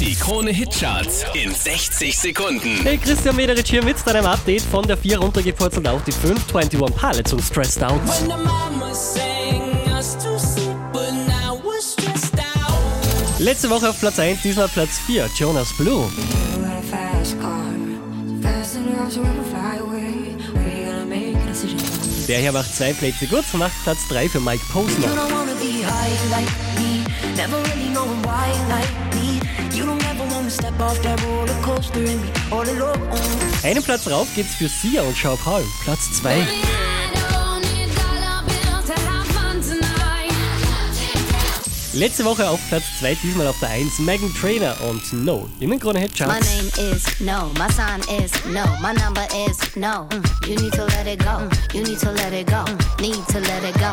Die Krone Hitcharts in 60 Sekunden. Hey, Christian Mederich hier mit deinem Update von der 4 runtergepurzelt auf die 5. 21 Pilots und Stressed Out. When the mama sang us to sleep, but now we're stressed out. Letzte Woche auf Platz 1, diesmal Platz 4, Jonas Blue. Der hier macht zwei Plätze gut, macht Platz 3 für Mike You Posner. Einen Platz rauf geht's für Sia und Sean Paul, Platz 2. Letzte Woche auf Platz 2, diesmal auf der 1, Megan Trainer und No. In den Krone My Hitcharts. name is no, my sign is no, my number is no. Mm, You need to let it go, you need to let it go, need to let it go.